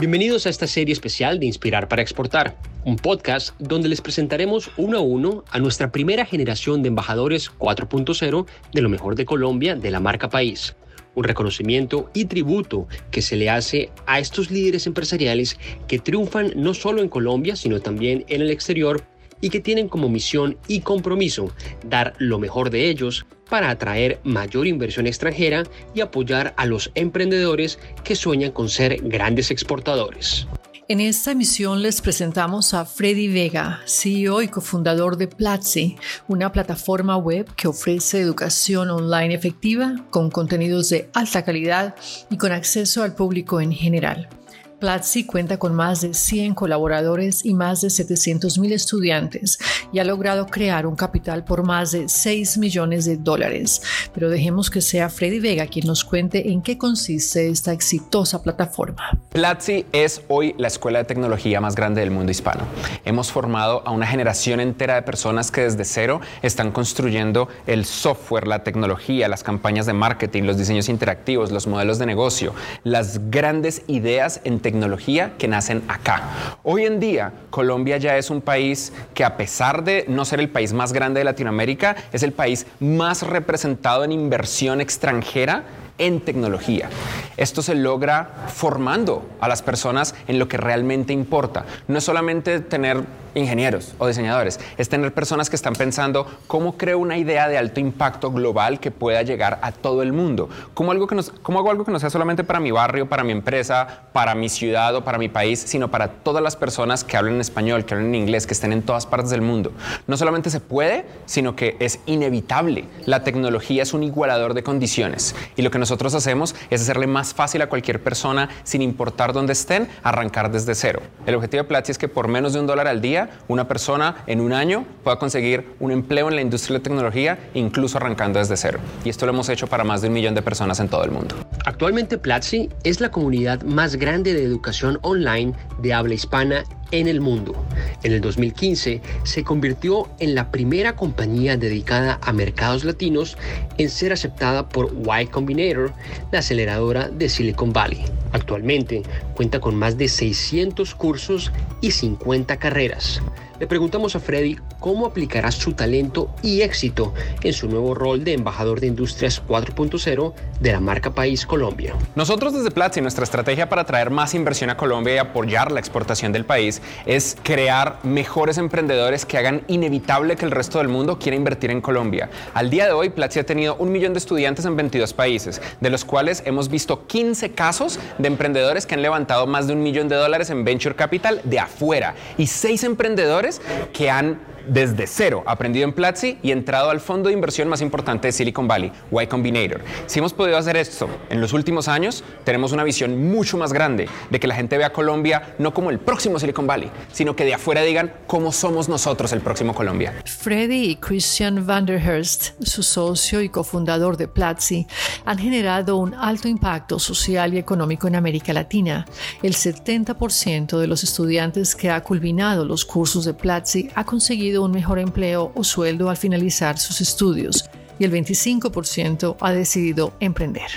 Bienvenidos a esta serie especial de Inspirar para Exportar, un podcast donde les presentaremos uno a uno a nuestra primera generación de embajadores 4.0 de lo mejor de Colombia de la marca País. Un reconocimiento y tributo que se le hace a estos líderes empresariales que triunfan no solo en Colombia, sino también en el exterior y que tienen como misión y compromiso dar lo mejor de ellos para atraer mayor inversión extranjera y apoyar a los emprendedores que sueñan con ser grandes exportadores. En esta emisión les presentamos a Freddy Vega, CEO y cofundador de Platzi, una plataforma web que ofrece educación online efectiva con contenidos de alta calidad y con acceso al público en general. Platzi cuenta con más de 100 colaboradores y más de 700.000 estudiantes y ha logrado crear un capital por más de 6 millones de dólares. Pero dejemos que sea Freddy Vega quien nos cuente en qué consiste esta exitosa plataforma. Platzi es hoy la escuela de tecnología más grande del mundo hispano. Hemos formado a una generación entera de personas que desde cero están construyendo el software, la tecnología, las campañas de marketing, los diseños interactivos, los modelos de negocio, las grandes ideas en tecnología tecnología que nacen acá. Hoy en día, Colombia ya es un país que a pesar de no ser el país más grande de Latinoamérica, es el país más representado en inversión extranjera en tecnología. Esto se logra formando a las personas en lo que realmente importa. No es solamente tener ingenieros o diseñadores, es tener personas que están pensando cómo creo una idea de alto impacto global que pueda llegar a todo el mundo. ¿Cómo, algo que cómo hago algo que no sea solamente para mi barrio, para mi empresa, para mi ciudad o para mi país, sino para todas las personas que hablen español, que hablen inglés, que estén en todas partes del mundo? No solamente se puede, sino que es inevitable. La tecnología es un igualador de condiciones y lo que nosotros hacemos es hacerle más fácil a cualquier persona, sin importar dónde estén, arrancar desde cero. El objetivo de Platzi es que por menos de un dólar al día, una persona en un año pueda conseguir un empleo en la industria de la tecnología, incluso arrancando desde cero. Y esto lo hemos hecho para más de un millón de personas en todo el mundo. Actualmente Platzi es la comunidad más grande de educación online de habla hispana en el mundo. En el 2015 se convirtió en la primera compañía dedicada a mercados latinos en ser aceptada por Y Combinator, la aceleradora de Silicon Valley. Actualmente cuenta con más de 600 cursos y 50 carreras. Le preguntamos a Freddy cómo aplicará su talento y éxito en su nuevo rol de embajador de Industrias 4.0 de la marca País Colombia. Nosotros desde Platzi, nuestra estrategia para traer más inversión a Colombia y apoyar la exportación del país es crear mejores emprendedores que hagan inevitable que el resto del mundo quiera invertir en Colombia. Al día de hoy, Platzi ha tenido un millón de estudiantes en 22 países, de los cuales hemos visto 15 casos de emprendedores que han levantado más de un millón de dólares en venture capital de afuera y seis emprendedores que han desde cero aprendido en Platzi y entrado al fondo de inversión más importante de Silicon Valley, Y Combinator. Si hemos podido hacer esto en los últimos años, tenemos una visión mucho más grande de que la gente vea a Colombia no como el próximo Silicon Valley, sino que de afuera digan cómo somos nosotros el próximo Colombia. Freddy y Christian Vanderhurst, su socio y cofundador de Platzi, han generado un alto impacto social y económico en América Latina. El 70% de los estudiantes que ha culminado los cursos de Platzi ha un mejor empleo o sueldo al finalizar sus estudios y el 25% ha decidido emprender.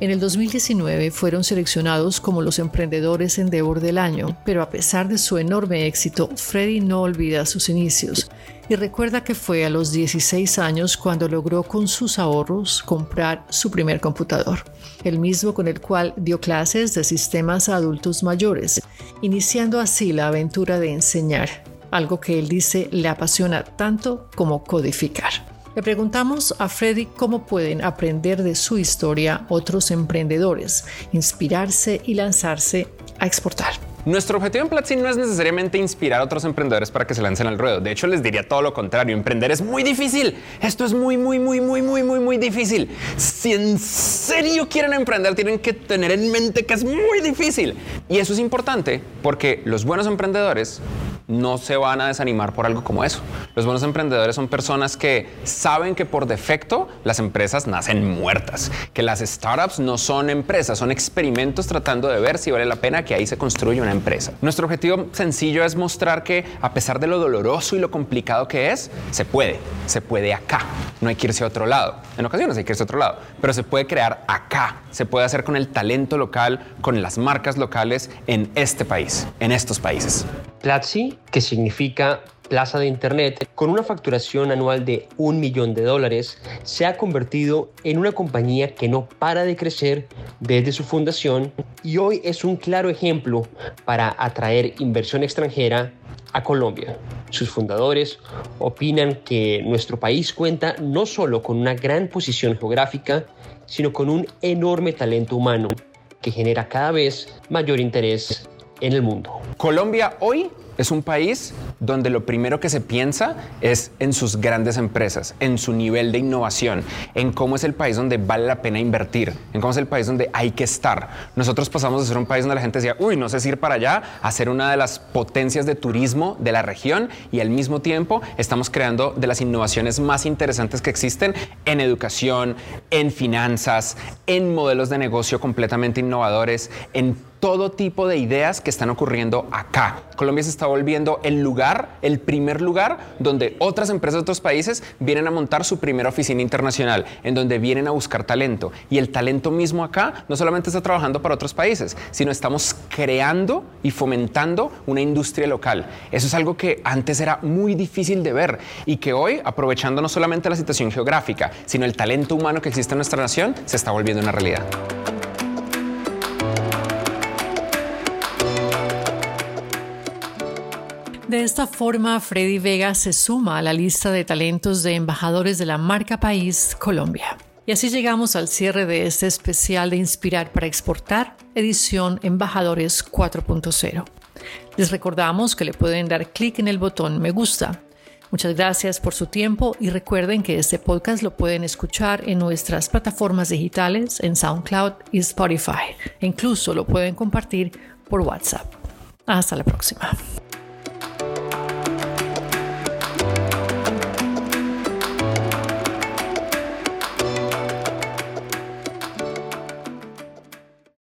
En el 2019 fueron seleccionados como los emprendedores Endeavor del año, pero a pesar de su enorme éxito, Freddy no olvida sus inicios y recuerda que fue a los 16 años cuando logró con sus ahorros comprar su primer computador, el mismo con el cual dio clases de sistemas a adultos mayores, iniciando así la aventura de enseñar algo que él dice le apasiona tanto como codificar. Le preguntamos a Freddy cómo pueden aprender de su historia otros emprendedores, inspirarse y lanzarse a exportar. Nuestro objetivo en Platzi no es necesariamente inspirar a otros emprendedores para que se lancen al ruedo. De hecho, les diría todo lo contrario. Emprender es muy difícil. Esto es muy, muy, muy, muy, muy, muy, muy difícil. Si en serio quieren emprender, tienen que tener en mente que es muy difícil. Y eso es importante porque los buenos emprendedores no se van a desanimar por algo como eso. Los buenos emprendedores son personas que saben que por defecto las empresas nacen muertas, que las startups no son empresas, son experimentos tratando de ver si vale la pena que ahí se construya una empresa. Nuestro objetivo sencillo es mostrar que a pesar de lo doloroso y lo complicado que es, se puede, se puede acá, no hay que irse a otro lado. En ocasiones hay que irse a otro lado, pero se puede crear acá, se puede hacer con el talento local, con las marcas locales en este país, en estos países. Platzi, que significa Plaza de Internet, con una facturación anual de un millón de dólares, se ha convertido en una compañía que no para de crecer desde su fundación y hoy es un claro ejemplo para atraer inversión extranjera a Colombia. Sus fundadores opinan que nuestro país cuenta no solo con una gran posición geográfica, sino con un enorme talento humano que genera cada vez mayor interés en el mundo. Colombia hoy es un país donde lo primero que se piensa es en sus grandes empresas, en su nivel de innovación, en cómo es el país donde vale la pena invertir, en cómo es el país donde hay que estar. Nosotros pasamos de ser un país donde la gente decía, uy, no sé si ir para allá, a ser una de las potencias de turismo de la región y al mismo tiempo estamos creando de las innovaciones más interesantes que existen en educación, en finanzas, en modelos de negocio completamente innovadores, en todo tipo de ideas que están ocurriendo acá. Colombia se está volviendo el lugar, el primer lugar donde otras empresas de otros países vienen a montar su primera oficina internacional, en donde vienen a buscar talento. Y el talento mismo acá no solamente está trabajando para otros países, sino estamos creando y fomentando una industria local. Eso es algo que antes era muy difícil de ver y que hoy, aprovechando no solamente la situación geográfica, sino el talento humano que existe en nuestra nación, se está volviendo una realidad. De esta forma, Freddy Vega se suma a la lista de talentos de embajadores de la marca país Colombia. Y así llegamos al cierre de este especial de Inspirar para Exportar, edición Embajadores 4.0. Les recordamos que le pueden dar clic en el botón me gusta. Muchas gracias por su tiempo y recuerden que este podcast lo pueden escuchar en nuestras plataformas digitales, en SoundCloud y Spotify. E incluso lo pueden compartir por WhatsApp. Hasta la próxima.